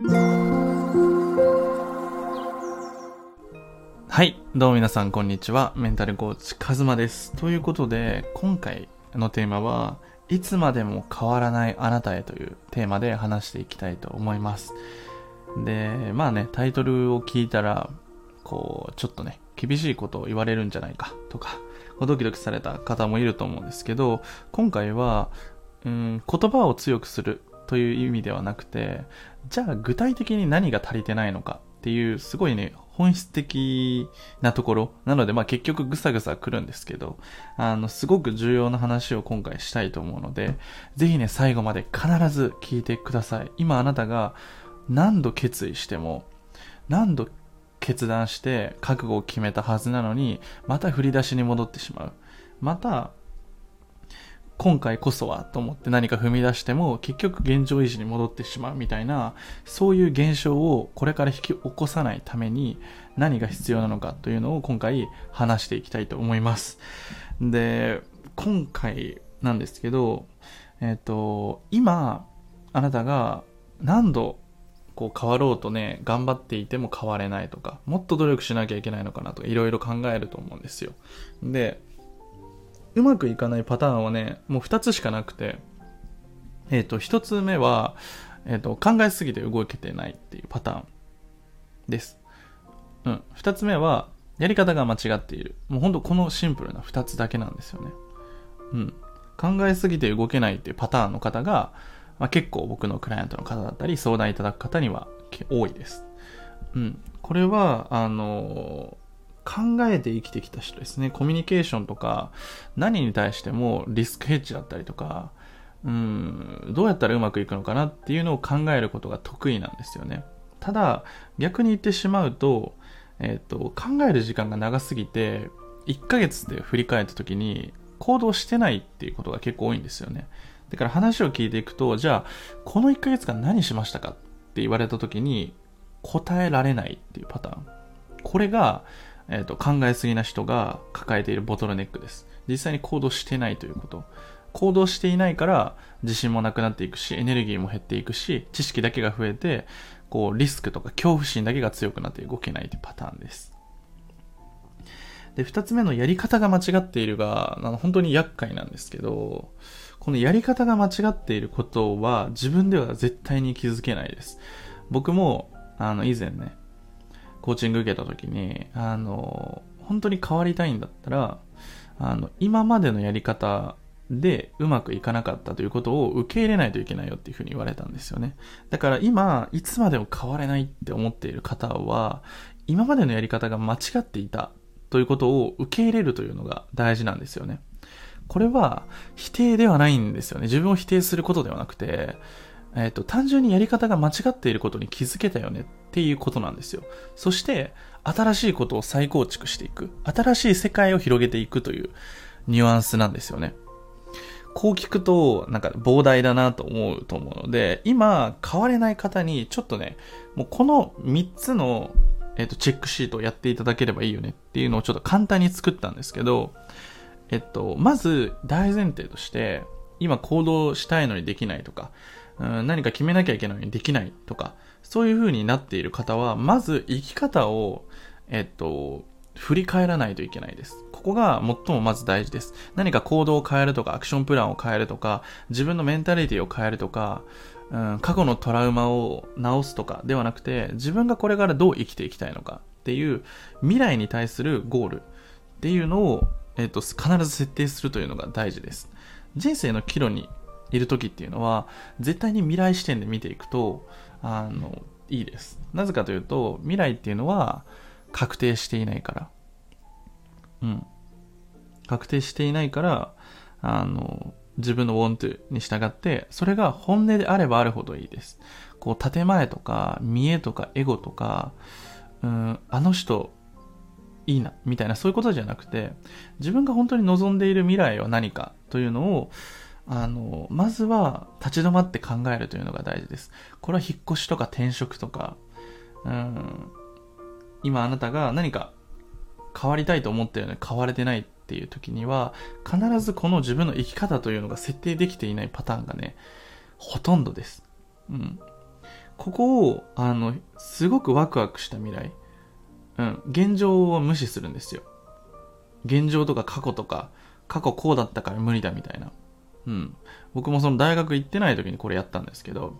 はい。どうも皆さん、こんにちは。メンタルコーチ、カズマです。ということで、今回のテーマは、いつまでも変わらないあなたへというテーマで話していきたいと思います。で、まあね、タイトルを聞いたら、こう、ちょっとね、厳しいことを言われるんじゃないかとか、ドキドキされた方もいると思うんですけど、今回は、うん、言葉を強くするという意味ではなくて、じゃあ具体的に何が足りてないのかっていう、すごいね、本質的なところ。なので、まあ結局ぐさぐさ来るんですけど、あの、すごく重要な話を今回したいと思うので、ぜひね、最後まで必ず聞いてください。今あなたが何度決意しても、何度決断して覚悟を決めたはずなのに、また振り出しに戻ってしまう。また、今回こそはと思って何か踏み出しても結局現状維持に戻ってしまうみたいなそういう現象をこれから引き起こさないために何が必要なのかというのを今回話していきたいと思います。で今回なんですけどえっ、ー、と今あなたが何度こう変わろうとね頑張っていても変われないとかもっと努力しなきゃいけないのかなとかいろいろ考えると思うんですよ。でうまくいかないパターンはね、もう2つしかなくて、えっ、ー、と、1つ目は、えっ、ー、と、考えすぎて動けてないっていうパターンです。うん。2つ目は、やり方が間違っている。もうほんとこのシンプルな2つだけなんですよね。うん。考えすぎて動けないっていうパターンの方が、まあ、結構僕のクライアントの方だったり相談いただく方には多いです。うん。これは、あのー考えて生きてきた人ですね。コミュニケーションとか、何に対してもリスクヘッジだったりとか、うん、どうやったらうまくいくのかなっていうのを考えることが得意なんですよね。ただ、逆に言ってしまうと、えっ、ー、と、考える時間が長すぎて、1ヶ月で振り返った時に行動してないっていうことが結構多いんですよね。だから話を聞いていくと、じゃあ、この1ヶ月間何しましたかって言われた時に答えられないっていうパターン。これが、えーと、考えすぎな人が抱えているボトルネックです。実際に行動してないということ。行動していないから自信もなくなっていくし、エネルギーも減っていくし、知識だけが増えて、こう、リスクとか恐怖心だけが強くなって動けないというパターンです。で、二つ目のやり方が間違っているが、あの本当に厄介なんですけど、このやり方が間違っていることは自分では絶対に気づけないです。僕も、あの、以前ね、コーチング受けた時に、あの、本当に変わりたいんだったら、あの、今までのやり方でうまくいかなかったということを受け入れないといけないよっていうふうに言われたんですよね。だから今、いつまでも変われないって思っている方は、今までのやり方が間違っていたということを受け入れるというのが大事なんですよね。これは否定ではないんですよね。自分を否定することではなくて、えっ、と、単純にやり方が間違っていることに気づけたよねっていうことなんですよ。そして、新しいことを再構築していく。新しい世界を広げていくというニュアンスなんですよね。こう聞くと、なんか膨大だなと思うと思うので、今、変われない方に、ちょっとね、もうこの3つの、えっ、と、チェックシートをやっていただければいいよねっていうのをちょっと簡単に作ったんですけど、えっと、まず大前提として、今行動したいのにできないとか、うん、何か決めなきゃいけないのにできないとか、そういう風になっている方は、まず生き方を、えっと、振り返らないといけないです。ここが最もまず大事です。何か行動を変えるとか、アクションプランを変えるとか、自分のメンタリティを変えるとか、うん、過去のトラウマを直すとかではなくて、自分がこれからどう生きていきたいのかっていう未来に対するゴールっていうのを、えっと、必ず設定するというのが大事です。人生の岐路にいる時っていうのは、絶対に未来視点で見ていくと、あの、いいです。なぜかというと、未来っていうのは確定していないから。うん。確定していないから、あの、自分の want に従って、それが本音であればあるほどいいです。こう、建前とか、見栄とか、エゴとか、うん、あの人、いいな、みたいな、そういうことじゃなくて、自分が本当に望んでいる未来は何かというのを、あの、まずは立ち止まって考えるというのが大事です。これは引っ越しとか転職とか、うん、今あなたが何か変わりたいと思ってるのに変われてないっていう時には、必ずこの自分の生き方というのが設定できていないパターンがね、ほとんどです。うん。ここを、あの、すごくワクワクした未来。うん、現状を無視するんですよ。現状とか過去とか、過去こうだったから無理だみたいな。うん。僕もその大学行ってない時にこれやったんですけど、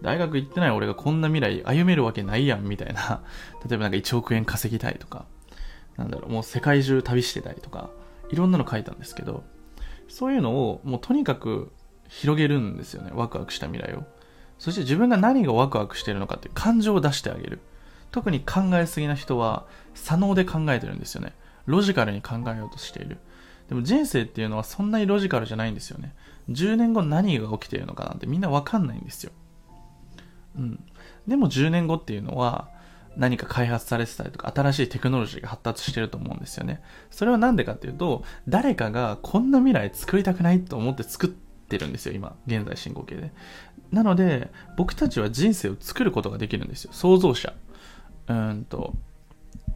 大学行ってない俺がこんな未来歩めるわけないやんみたいな。例えばなんか1億円稼ぎたいとか、なんだろう、もう世界中旅してたりとか、いろんなの書いたんですけど、そういうのをもうとにかく広げるんですよね。ワクワクした未来を。そして自分が何がワクワクしてるのかっていう感情を出してあげる。特に考えすぎな人は、左脳で考えてるんですよね。ロジカルに考えようとしている。でも人生っていうのはそんなにロジカルじゃないんですよね。10年後何が起きているのかなんてみんなわかんないんですよ。うん。でも10年後っていうのは何か開発されてたりとか新しいテクノロジーが発達してると思うんですよね。それは何でかっていうと、誰かがこんな未来作りたくないと思って作ってるんですよ、今。現在進行形で。なので、僕たちは人生を作ることができるんですよ。創造者。うんと、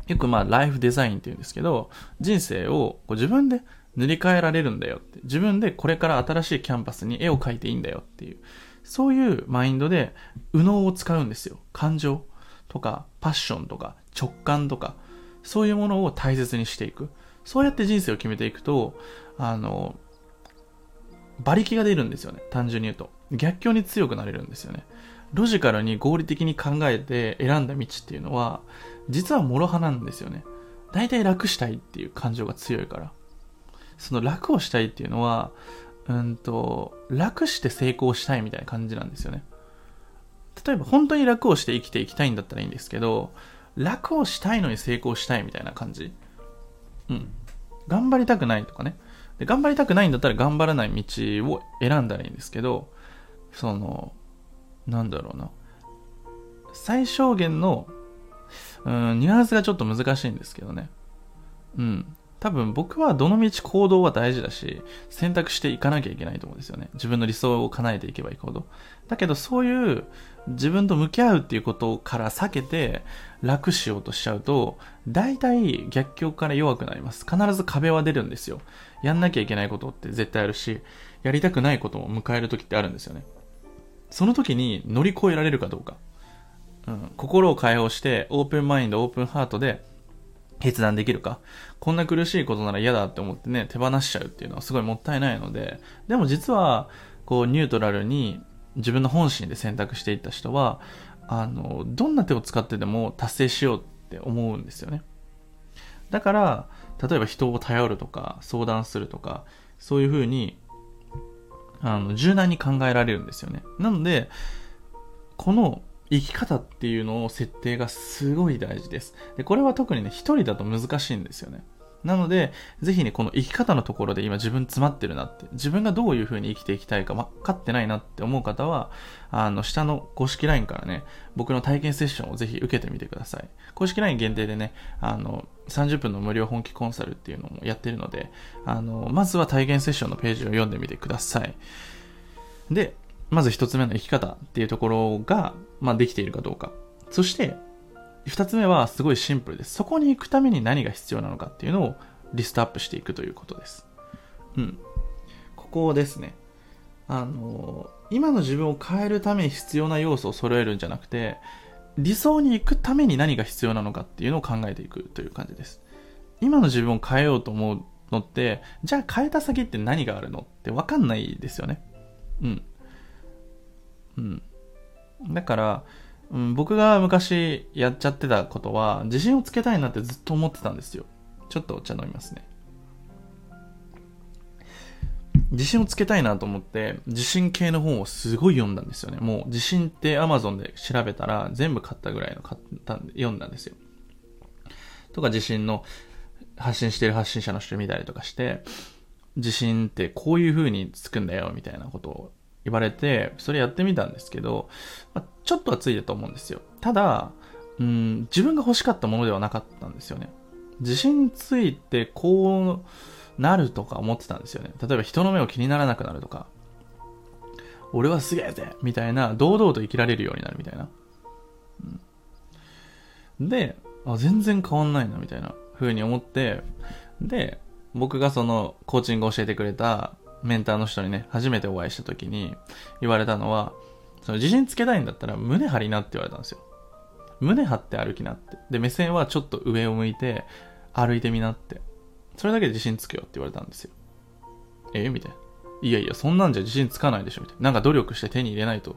よくまあライフデザインって言うんですけど、人生をこう自分で塗り替えられるんだよって。自分でこれから新しいキャンパスに絵を描いていいんだよっていう。そういうマインドで、右脳を使うんですよ。感情とか、パッションとか、直感とか、そういうものを大切にしていく。そうやって人生を決めていくと、あの、馬力が出るんですよね。単純に言うと。逆境に強くなれるんですよね。ロジカルに合理的に考えて選んだ道っていうのは、実は諸刃なんですよね。大体楽したいっていう感情が強いから。その楽をしたいっていうのは、うんと、楽して成功したいみたいな感じなんですよね。例えば本当に楽をして生きていきたいんだったらいいんですけど、楽をしたいのに成功したいみたいな感じ。うん。頑張りたくないとかね。で頑張りたくないんだったら頑張らない道を選んだらいいんですけど、その、なんだろうな。最小限の、うん、ニュアンスがちょっと難しいんですけどね。うん。多分僕はどの道行動は大事だし、選択していかなきゃいけないと思うんですよね。自分の理想を叶えていけばいいほど。だけどそういう自分と向き合うっていうことから避けて楽しようとしちゃうと、大体逆境から弱くなります。必ず壁は出るんですよ。やんなきゃいけないことって絶対あるし、やりたくないことも迎える時ってあるんですよね。その時に乗り越えられるかどうか。うん、心を解放してオープンマインド、オープンハートで決断できるか。こんな苦しいことなら嫌だって思ってね、手放しちゃうっていうのはすごいもったいないので、でも実は、こう、ニュートラルに自分の本心で選択していった人は、あの、どんな手を使ってでも達成しようって思うんですよね。だから、例えば人を頼るとか、相談するとか、そういうふうに、あの、柔軟に考えられるんですよね。なので、この生き方っていうのを設定がすごい大事です。で、これは特にね、一人だと難しいんですよね。なので、ぜひね、この生き方のところで今自分詰まってるなって、自分がどういう風に生きていきたいか分かってないなって思う方は、あの、下の公式 LINE からね、僕の体験セッションをぜひ受けてみてください。公式 LINE 限定でね、あの、30分の無料本気コンサルっていうのもやってるので、あの、まずは体験セッションのページを読んでみてください。で、まず一つ目の生き方っていうところが、まあ、できているかどうか。そして、二つ目はすごいシンプルです。そこに行くために何が必要なのかっていうのをリストアップしていくということです。うん。ここですね。あの、今の自分を変えるために必要な要素を揃えるんじゃなくて、理想に行くために何が必要なのかっていうのを考えていくという感じです。今の自分を変えようと思うのって、じゃあ変えた先って何があるのってわかんないですよね。うん。うん。だから、うん、僕が昔やっちゃってたことは、自信をつけたいなってずっと思ってたんですよ。ちょっとお茶飲みますね。自信をつけたいなと思って、自信系の本をすごい読んだんですよね。もう自信って Amazon で調べたら全部買ったぐらいの買ったんで読んだんですよ。とか自信の発信してる発信者の人見たりとかして、自信ってこういう風につくんだよみたいなことを言われて、それやってみたんですけど、まあ、ちょっとはついたと思うんですよ。ただ、うん、自分が欲しかったものではなかったんですよね。自信ついてこうなるとか思ってたんですよね。例えば人の目を気にならなくなるとか、俺はすげえぜみたいな、堂々と生きられるようになるみたいな。うん、で、あ、全然変わんないなみたいな風に思って、で、僕がそのコーチングを教えてくれたメンターの人にね、初めてお会いした時に言われたのは、その自信つけたいんだったら胸張りなって言われたんですよ。胸張って歩きなって。で、目線はちょっと上を向いて歩いてみなって。それだけで自信つけよって言われたんですよ。え？みたいな。いやいや、そんなんじゃ自信つかないでしょみたいな。なんか努力して手に入れないと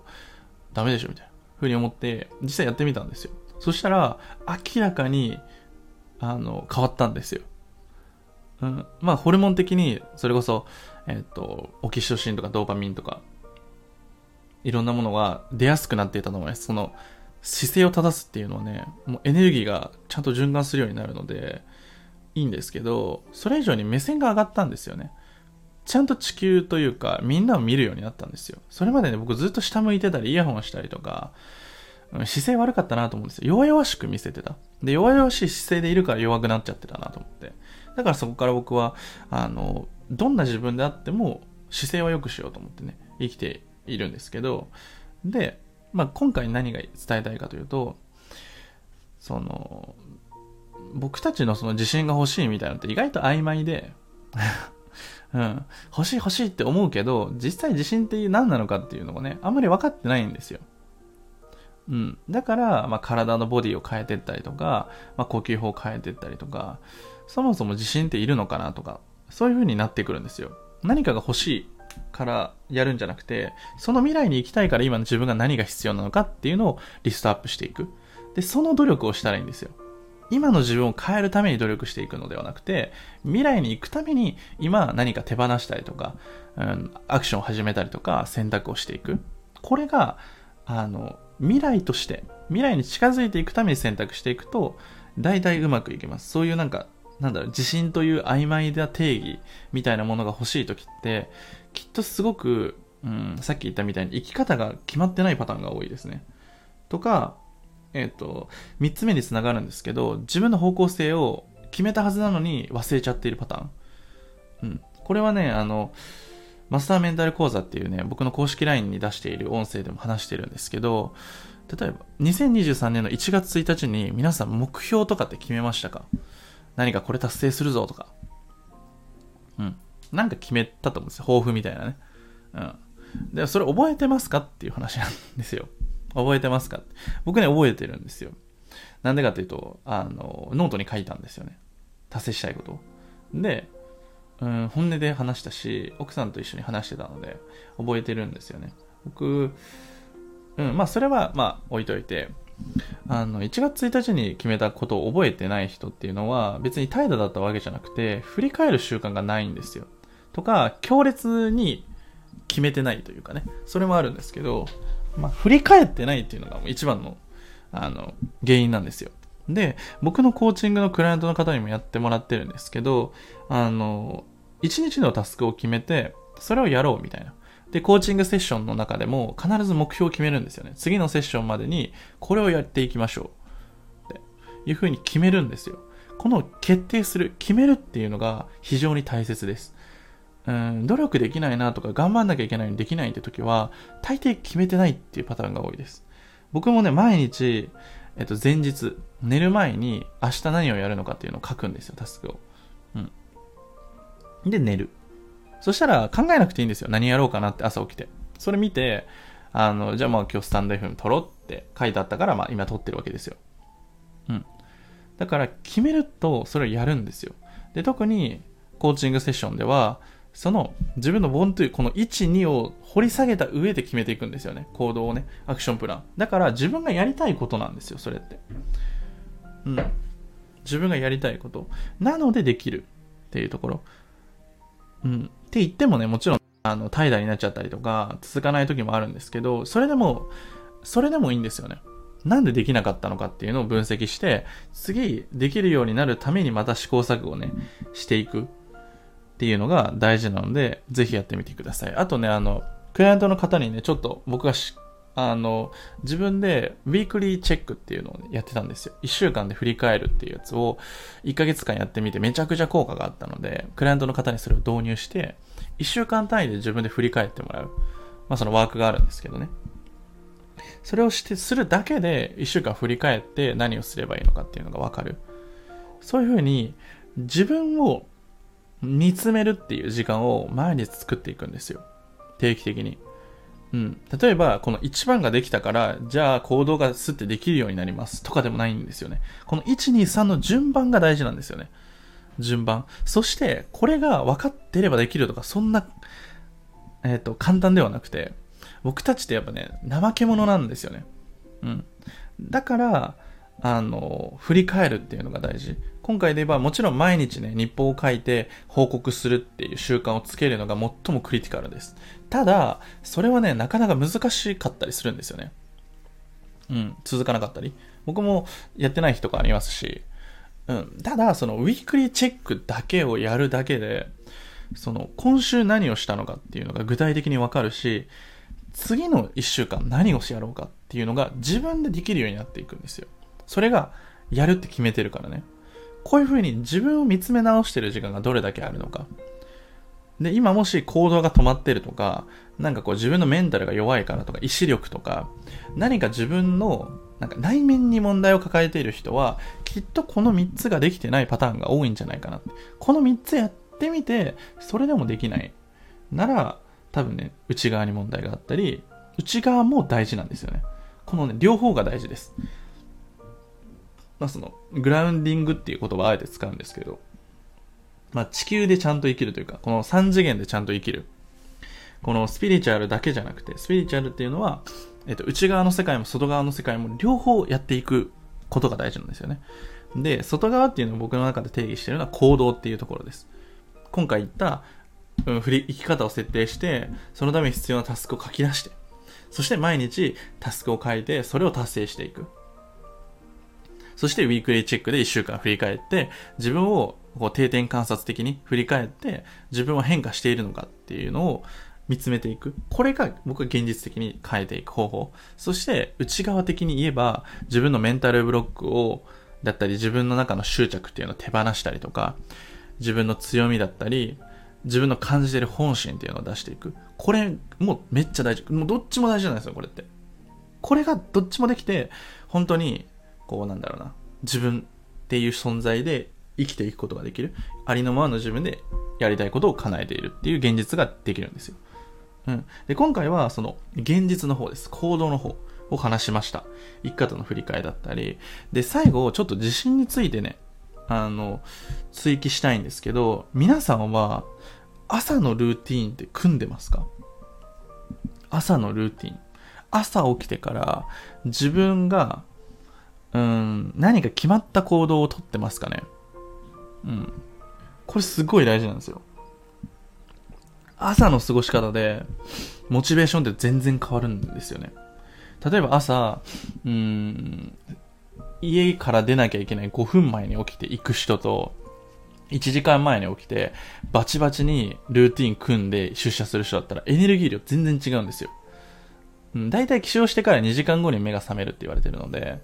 ダメでしょみたいな。ふうに思って、実際やってみたんですよ。そしたら、明らかに、あの、変わったんですよ。うん。まあ、ホルモン的に、それこそ、えっ、ー、と、オキシトシンとかドーパミンとか、いろんなものが出やすくなっていたと思います。その、姿勢を正すっていうのはね、もうエネルギーがちゃんと循環するようになるので、いいんですけど、それ以上に目線が上がったんですよね。ちゃんと地球というか、みんなを見るようになったんですよ。それまでね、僕ずっと下向いてたり、イヤホンしたりとか、姿勢悪かったなと思うんですよ。弱々しく見せてた。で、弱々しい姿勢でいるから弱くなっちゃってたなと思って。だからそこから僕は、あの、どんな自分であっても姿勢は良くしようと思ってね、生きているんですけど、で、まあ、今回何が伝えたいかというと、その、僕たちのその自信が欲しいみたいなのって意外と曖昧で うん、欲しい欲しいって思うけど、実際自信って何なのかっていうのがね、あんまり分かってないんですよ。うん。だから、まあ、体のボディを変えてったりとか、まあ、呼吸法を変えてったりとか、そもそも自信っているのかなとか、そういう風になってくるんですよ。何かが欲しいからやるんじゃなくて、その未来に行きたいから今の自分が何が必要なのかっていうのをリストアップしていく。で、その努力をしたらいいんですよ。今の自分を変えるために努力していくのではなくて、未来に行くために今何か手放したりとか、うん、アクションを始めたりとか選択をしていく。これが、あの、未来として、未来に近づいていくために選択していくと、大体うまくいきます。そういうなんか、なんだろう、自信という曖昧な定義みたいなものが欲しい時って、きっとすごく、うん、さっき言ったみたいに生き方が決まってないパターンが多いですね。とか、えっ、ー、と、三つ目につながるんですけど、自分の方向性を決めたはずなのに忘れちゃっているパターン。うん。これはね、あの、マスターメンタル講座っていうね、僕の公式 LINE に出している音声でも話してるんですけど、例えば、2023年の1月1日に皆さん目標とかって決めましたか？何かこれ達成するぞとか。うん。なんか決めたと思うんですよ。抱負みたいなね。うん。で、それ覚えてますかっていう話なんですよ。覚えてますか僕ね、覚えてるんですよ。なんでかっていうと、あの、ノートに書いたんですよね。達成したいことを。で、うん、本音で話したし、奥さんと一緒に話してたので、覚えてるんですよね。僕、うん、まあ、それは、まあ、置いといて、あの、1月1日に決めたことを覚えてない人っていうのは、別に怠惰だったわけじゃなくて、振り返る習慣がないんですよ。とか、強烈に決めてないというかね、それもあるんですけど、まあ、振り返ってないっていうのが一番の、あの、原因なんですよ。で、僕のコーチングのクライアントの方にもやってもらってるんですけど、あの、1日のタスクを決めて、それをやろうみたいな。で、コーチングセッションの中でも必ず目標を決めるんですよね。次のセッションまでにこれをやっていきましょう。っていうふうに決めるんですよ。この決定する、決めるっていうのが非常に大切です。うん、努力できないなとか頑張んなきゃいけないのにできないって時は、大抵決めてないっていうパターンが多いです。僕もね、毎日、えっと、前日、寝る前に明日何をやるのかっていうのを書くんですよ、タスクを。うん。で、寝る。そしたら考えなくていいんですよ。何やろうかなって朝起きて。それ見て、あの、じゃあまあ今日スタンド FM 撮ろうって書いてあったから、まあ今撮ってるわけですよ。うん。だから決めるとそれをやるんですよ。で、特にコーチングセッションでは、その自分のボンというこの1、2を掘り下げた上で決めていくんですよね。行動をね。アクションプラン。だから自分がやりたいことなんですよ、それって。うん。自分がやりたいこと。なのでできるっていうところ。うん。って言ってもね、もちろん、あの、怠惰になっちゃったりとか、続かない時もあるんですけど、それでも、それでもいいんですよね。なんでできなかったのかっていうのを分析して、次できるようになるためにまた試行錯誤をね、していく。っていうのが大事なので、ぜひやってみてください。あとね、あの、クライアントの方にね、ちょっと僕があの、自分でウィークリーチェックっていうのを、やってたんですよ。1週間で振り返るっていうやつを1ヶ月間やってみてめちゃくちゃ効果があったので、クライアントの方にそれを導入して、1週間単位で自分で振り返ってもらう。まあそのワークがあるんですけどね。それをして、するだけで1週間振り返って何をすればいいのかっていうのがわかる。そういうふうに自分を見つめるっていう時間を毎日作っていくんですよ。定期的に。うん。例えば、この1番ができたから、じゃあ行動がスッてできるようになりますとかでもないんですよね。この1、2、3の順番が大事なんですよね。順番。そして、これが分かってればできるとか、そんな、えっ、と、簡単ではなくて、僕たちってやっぱね、怠け者なんですよね。うん。だから、あの、振り返るっていうのが大事。今回で言えば、もちろん毎日ね、日報を書いて報告するっていう習慣をつけるのが最もクリティカルです。ただ、それはね、なかなか難しかったりするんですよね。うん、続かなかったり。僕もやってない日とかありますし、うん、ただ、そのウィークリーチェックだけをやるだけで、その今週何をしたのかっていうのが具体的にわかるし、次の1週間何をしやろうかっていうのが自分でできるようになっていくんですよ。それがやるって決めてるからね。こういう風に自分を見つめ直してる時間がどれだけあるのか。で、今もし行動が止まってるとか、なんかこう自分のメンタルが弱いからとか、意志力とか、何か自分のなんか内面に問題を抱えている人は、きっとこの3つができてないパターンが多いんじゃないかなって。この3つやってみて、それでもできない。なら、多分ね、内側に問題があったり、内側も大事なんですよね。このね、両方が大事です。まあその、グラウンディングっていう言葉をあえて使うんですけど、まあ地球でちゃんと生きるというか、この3次元でちゃんと生きる。このスピリチュアルだけじゃなくて、スピリチュアルっていうのは、えっと、内側の世界も外側の世界も両方やっていくことが大事なんですよね。で、外側っていうのを僕の中で定義してるのは行動っていうところです。今回言った、うん、振り、生き方を設定して、そのために必要なタスクを書き出して、そして毎日タスクを書いて、それを達成していく。そしてウィークリーチェックで1週間振り返って、自分をこう定点観察的に振り返って、自分は変化しているのかっていうのを見つめていく。これが僕は現実的に変えていく方法。そして内側的に言えば、自分のメンタルブロックを、だったり自分の中の執着っていうのを手放したりとか、自分の強みだったり、自分の感じてる本心っていうのを出していく。これもうめっちゃ大事。もうどっちも大事じゃなんですよ、これって。これがどっちもできて、本当に、こうなんだろうな、自分っていう存在で生きていくことができる。ありのままの自分でやりたいことを叶えているっていう現実ができるんですよ。うん。で、今回はその現実の方です。行動の方を話しました。生き方の振り返りだったり。で、最後、ちょっと自信についてね、あの、追記したいんですけど、皆さんは朝のルーティーンって組んでますか？朝のルーティン。朝起きてから自分が、うん、何か決まった行動をとってますかね？うん。これすごい大事なんですよ。朝の過ごし方で、モチベーションって全然変わるんですよね。例えば朝、うん、家から出なきゃいけない5分前に起きて行く人と、1時間前に起きて、バチバチにルーティン組んで出社する人だったら、エネルギー量全然違うんですよ。うん、大体起床してから2時間後に目が覚めるって言われてるので、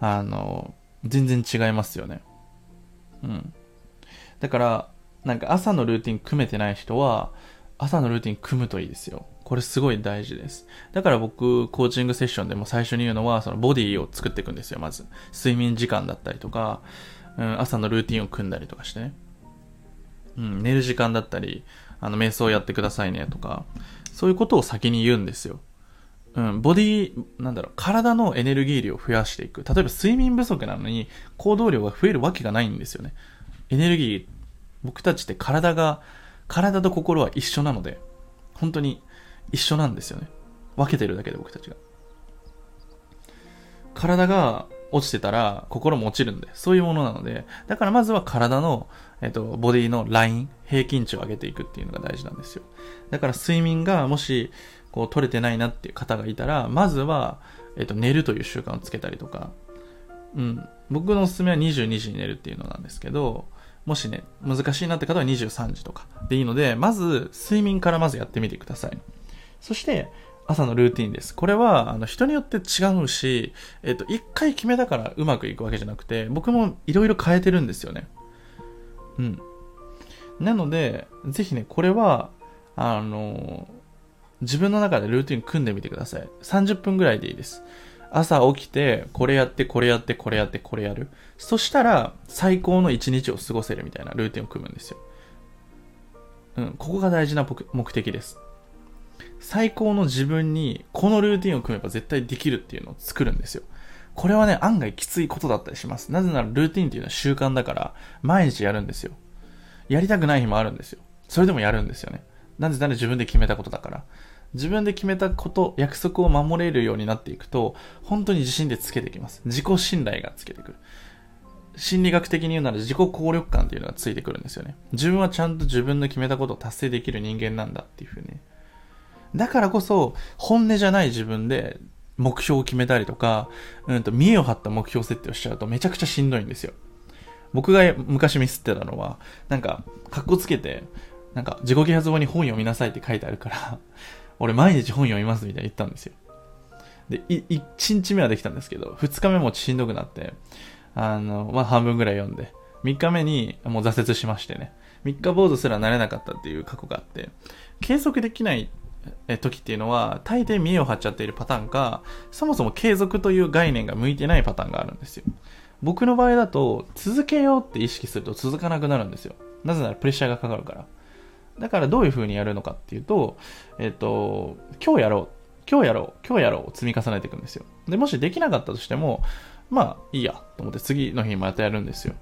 あの、全然違いますよね。うん。だから、なんか朝のルーティン組めてない人は、朝のルーティン組むといいですよ。これすごい大事です。だから僕、コーチングセッションでも最初に言うのは、そのボディを作っていくんですよ、まず。睡眠時間だったりとか、うん、朝のルーティンを組んだりとかしてね。うん、寝る時間だったり、あの、瞑想やってくださいねとか、そういうことを先に言うんですよ。うん、ボディ、なんだろう、体のエネルギー量を増やしていく。例えば睡眠不足なのに行動量が増えるわけがないんですよね。エネルギー、僕たちって体が、体と心は一緒なので、本当に一緒なんですよね。分けてるだけで僕たちが。体が落ちてたら心も落ちるんで、そういうものなので、だからまずは体の、えっと、ボディのライン、平均値を上げていくっていうのが大事なんですよ。だから睡眠がもし、こう取れてないなっていう方がいたら、まずは、えっと、寝るという習慣をつけたりとか、うん。僕のおすすめは22時に寝るっていうのなんですけど、もしね、難しいなって方は23時とかでいいので、まず睡眠からまずやってみてください。そして、朝のルーティンです。これは、あの、人によって違うし、えっと、一回決めたからうまくいくわけじゃなくて、僕もいろいろ変えてるんですよね。うん。なので、ぜひね、これは、あの、自分の中でルーティン組んでみてください。30分ぐらいでいいです。朝起きて、これやって、これやって、これやって、これやる。そしたら、最高の一日を過ごせるみたいなルーティンを組むんですよ。うん、ここが大事な目的です。最高の自分にこのルーティンを組めば絶対できるっていうのを作るんですよ。これはね、案外きついことだったりします。なぜならルーティンっていうのは習慣だから、毎日やるんですよ。やりたくない日もあるんですよ。それでもやるんですよね。なぜなら自分で決めたことだから。自分で決めたこと、約束を守れるようになっていくと、本当に自信でつけてきます。自己信頼がつけてくる。心理学的に言うなら自己効力感っていうのがついてくるんですよね。自分はちゃんと自分の決めたことを達成できる人間なんだっていうふうに。だからこそ、本音じゃない自分で目標を決めたりとか、うんと、見栄を張った目標設定をしちゃうとめちゃくちゃしんどいんですよ。僕が昔ミスってたのは、なんか、格好つけて、なんか、自己啓発本に本読みなさいって書いてあるから俺毎日本読みますみたいに言ったんですよ。で、1日目はできたんですけど、2日目もしんどくなって、あの、まあ、半分ぐらい読んで、3日目にもう挫折しましてね、3日坊主すらなれなかったっていう過去があって、継続できない時っていうのは、大抵見栄を張っちゃっているパターンか、そもそも継続という概念が向いてないパターンがあるんですよ。僕の場合だと、続けようって意識すると続かなくなるんですよ。なぜならプレッシャーがかかるから。だからどういう風にやるのかっていうと、えっ、と、今日やろう、今日やろう、今日やろうを積み重ねていくんですよ。で、もしできなかったとしても、まあいいやと思って次の日またやるんですよ。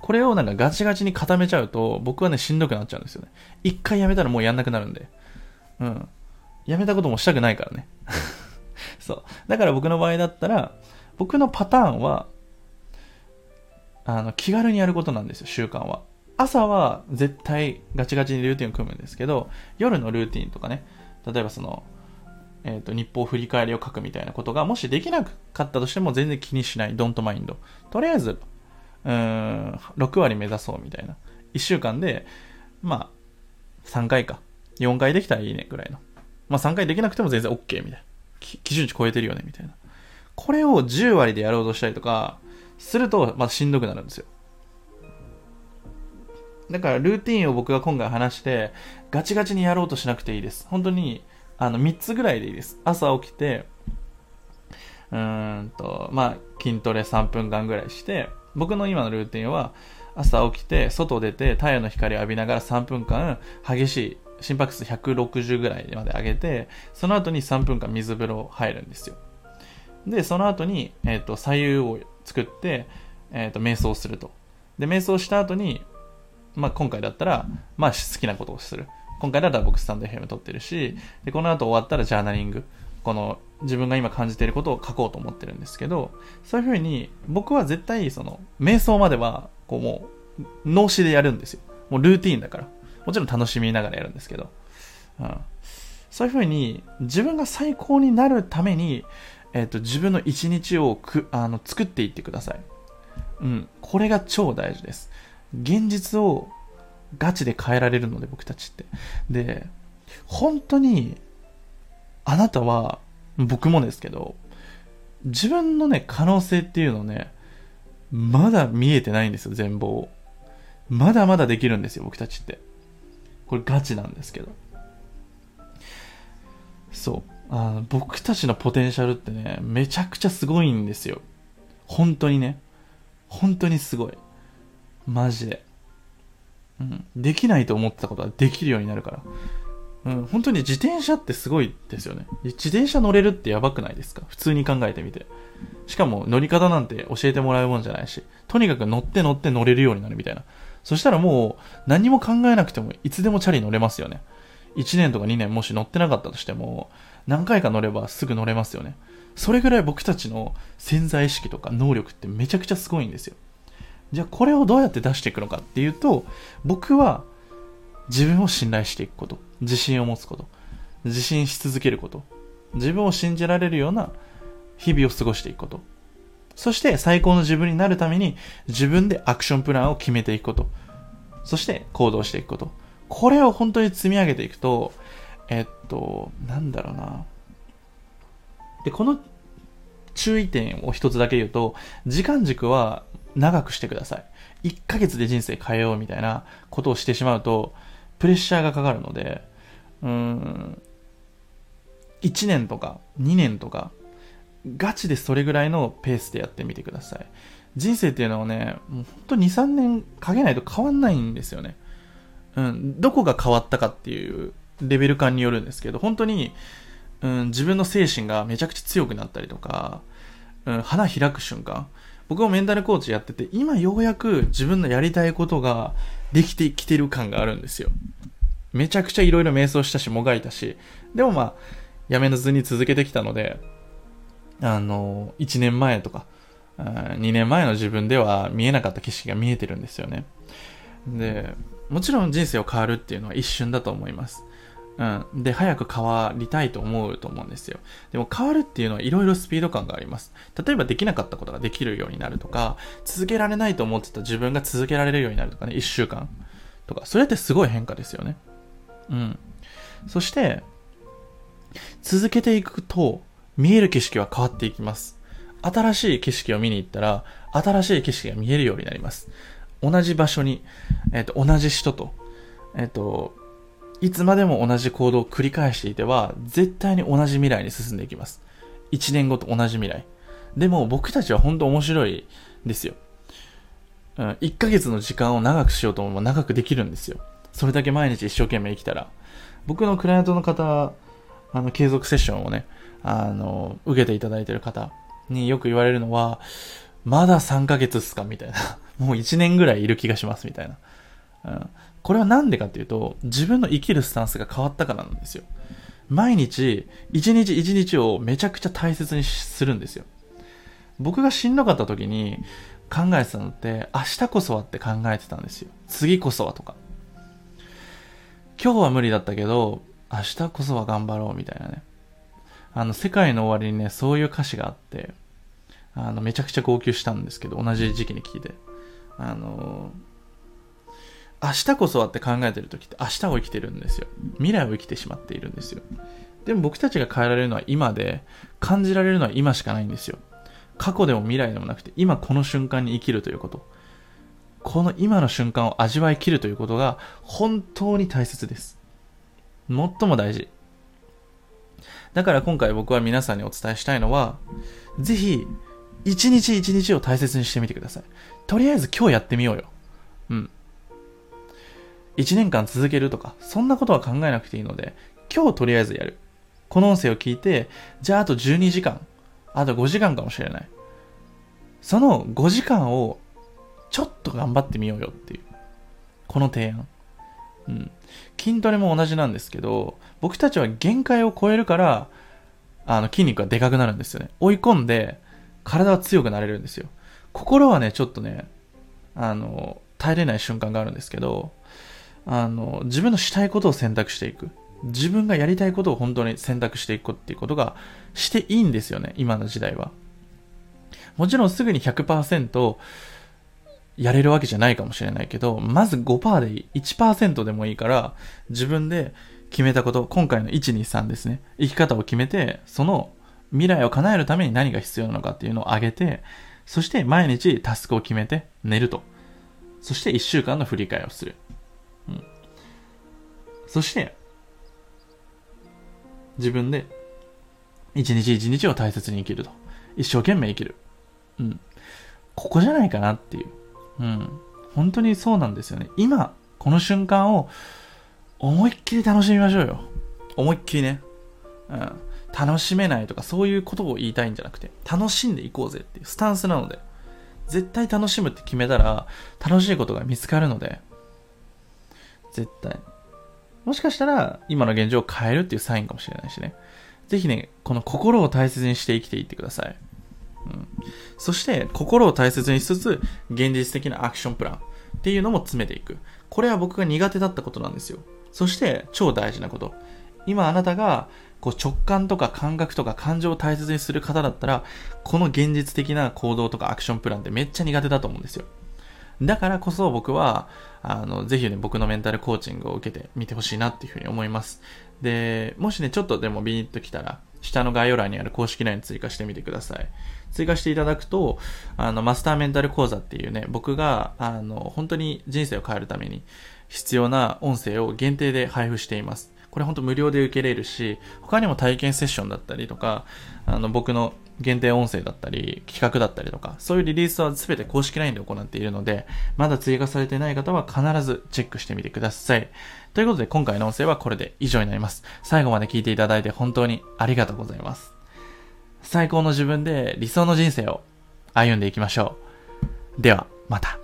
これをなんかガチガチに固めちゃうと、僕はね、しんどくなっちゃうんですよね。一回やめたらもうやんなくなるんで。うん。やめたこともしたくないからね。そう。だから僕の場合だったら、僕のパターンは、あの、気軽にやることなんですよ、習慣は。朝は絶対ガチガチにルーティンを組むんですけど、夜のルーティンとかね、例えばその、えっ、ー、と、日報振り返りを書くみたいなことが、もしできなかったとしても全然気にしない、ドントマインド。とりあえず、うん、6割目指そうみたいな。1週間で、まあ、3回か。4回できたらいいねぐらいの。まあ3回できなくても全然 OK みたいな。基準値超えてるよねみたいな。これを10割でやろうとしたりとか、するとまたしんどくなるんですよ。だからルーティンを僕が今回話して、ガチガチにやろうとしなくていいです。本当に、あの、3つぐらいでいいです。朝起きて、うーんと、まあ、筋トレ3分間ぐらいして、僕の今のルーティンは、朝起きて、外出て、太陽の光を浴びながら3分間、激しい心拍数160ぐらいまで上げて、その後に3分間水風呂入るんですよ。で、その後に、えっ、ー、と、左右を作って、えっ、ー、と、瞑想すると。で、瞑想した後に、まあ、今回だったら、まあ、好きなことをする。今回だったら僕スタンド FM 撮ってるし、で、この後終わったらジャーナリング。この、自分が今感じていることを書こうと思ってるんですけど、そういうふうに、僕は絶対、その、瞑想までは、こうもう、脳死でやるんですよ。もうルーティーンだから。もちろん楽しみながらやるんですけど、うん、そういうふうに自分が最高になるために、えっ、ー、と、自分の一日をくあの作っていってください。うん。これが超大事です。現実をガチで変えられるので、僕たちって。で、本当に、あなたは、僕もですけど、自分のね、可能性っていうのね、まだ見えてないんですよ、全貌まだまだできるんですよ、僕たちって。これガチなんですけど。そう。あの僕たちのポテンシャルってね、めちゃくちゃすごいんですよ。本当にね。本当にすごい。マジで。うん。できないと思ってたことはできるようになるから。うん。本当に自転車ってすごいですよね。自転車乗れるってやばくないですか？普通に考えてみて。しかも乗り方なんて教えてもらうもんじゃないし、とにかく乗って乗って乗れるようになるみたいな。そしたらもう何も考えなくてもいつでもチャリ乗れますよね。1年とか2年もし乗ってなかったとしても、何回か乗ればすぐ乗れますよね。それぐらい僕たちの潜在意識とか能力ってめちゃくちゃすごいんですよ。じゃあこれをどうやって出していくのかっていうと、僕は自分を信頼していくこと、自信を持つこと、自信し続けること、自分を信じられるような日々を過ごしていくこと。そして最高の自分になるために自分でアクションプランを決めていくこと。そして行動していくこと。これを本当に積み上げていくと、えっと、なんだろうな。で、この注意点を一つだけ言うと、時間軸は長くしてください。1ヶ月で人生変えようみたいなことをしてしまうと、プレッシャーがかかるので、うん、1年とか2年とかガチでそれぐらいのペースでやってみてください。人生っていうのはね、もうほんと2、3年かけないと変わんないんですよね。うん、どこが変わったかっていうレベル感によるんですけど、本当に、うん、自分の精神がめちゃくちゃ強くなったりとか、うん、花開く瞬間。僕もメンタルコーチやってて、今ようやく自分のやりたいことができてきてる感があるんですよ。めちゃくちゃいろいろ瞑想したし、もがいたし、でもまあ、やめずに続けてきたので、あの、1年前とか、2年前の自分では見えなかった景色が見えてるんですよね。で、もちろん人生を変わるっていうのは一瞬だと思います。うん。で、早く変わりたいと思うと思うんですよ。でも変わるっていうのはいろいろスピード感があります。例えばできなかったことができるようになるとか、続けられないと思ってた自分が続けられるようになるとかね、1週間とか、それってすごい変化ですよね。うん。そして、続けていくと、見える景色は変わっていきます。新しい景色を見に行ったら、新しい景色が見えるようになります。同じ場所に、えっ、ー、と、同じ人と、えっ、ー、と、いつまでも同じ行動を繰り返していては、絶対に同じ未来に進んでいきます。1年後と同じ未来。でも僕たちは本当面白いですよ。うん、1ヶ月の時間を長くしようと思えば長くできるんですよ。それだけ毎日一生懸命生きたら。僕のクライアントの方、あの、継続セッションをね、あの、受けていただいてる方によく言われるのは、まだ3ヶ月っすか？みたいな。もう1年ぐらいいる気がしますみたいな。うん、これはなんでかっていうと、自分の生きるスタンスが変わったからなんですよ。毎日、一日一日をめちゃくちゃ大切にするんですよ。僕がしんどかった時に考えてたのって、明日こそはって考えてたんですよ。次こそはとか。今日は無理だったけど、明日こそは頑張ろうみたいなね。あの、世界の終わりにね、そういう歌詞があって、あの、めちゃくちゃ号泣したんですけど、同じ時期に聞いて。あの明日こそはって考えてる時って明日を生きてるんですよ。未来を生きてしまっているんですよ。でも僕たちが変えられるのは今で、感じられるのは今しかないんですよ。過去でも未来でもなくて、今この瞬間に生きるということ。この今の瞬間を味わい切るということが本当に大切です。最も大事。だから今回僕は皆さんにお伝えしたいのは、ぜひ、一日一日を大切にしてみてください。とりあえず今日やってみようよ。うん。一年間続けるとか、そんなことは考えなくていいので、今日とりあえずやる。この音声を聞いて、じゃああと12時間、あと5時間かもしれない。その5時間をちょっと頑張ってみようよっていう。この提案。うん。筋トレも同じなんですけど、僕たちは限界を超えるから、あの筋肉がでかくなるんですよね。追い込んで、体は強くなれるんですよ。心はね、ちょっとね、あの、耐えれない瞬間があるんですけど、あの、自分のしたいことを選択していく。自分がやりたいことを本当に選択していくっていうことがしていいんですよね、今の時代は。もちろんすぐに100%やれるわけじゃないかもしれないけど、まず5%でいい。1%でもいいから、自分で決めたこと、今回の1、2、3ですね。生き方を決めて、その未来を叶えるために何が必要なのかっていうのを上げて、そして毎日タスクを決めて寝ると。そして1週間の振り返りをする。うん。そして、自分で一日一日を大切に生きると。一生懸命生きる。うん。ここじゃないかなっていう。うん。本当にそうなんですよね。今、この瞬間を思いっきり楽しみましょうよ。思いっきりね。うん。楽しめないとかそういうことを言いたいんじゃなくて、楽しんでいこうぜっていうスタンスなので、絶対楽しむって決めたら、楽しいことが見つかるので、絶対。もしかしたら、今の現状を変えるっていうサインかもしれないしね。ぜひね、この心を大切にして生きていってください。うん、そして、心を大切にしつつ、現実的なアクションプランっていうのも詰めていく。これは僕が苦手だったことなんですよ。そして、超大事なこと。今あなたがこう直感とか感覚とか感情を大切にする方だったら、この現実的な行動とかアクションプランってめっちゃ苦手だと思うんですよ。だからこそ僕は、あの、ぜひね、僕のメンタルコーチングを受けてみてほしいなっていうふうに思います。で、もしね、ちょっとでもビニッときたら、下の概要欄にある公式 LINE 追加してみてください。追加していただくと、あの、マスターメンタル講座っていうね、僕が、あの、本当に人生を変えるために必要な音声を限定で配布しています。これほんと無料で受けれるし、他にも体験セッションだったりとか、あの、僕の限定音声だったり、企画だったりとか、そういうリリースは全て公式 LINE で行っているので、まだ追加されてない方は必ずチェックしてみてください。ということで今回の音声はこれで以上になります。最後まで聞いていただいて本当にありがとうございます。最高の自分で理想の人生を歩んでいきましょう。では、また。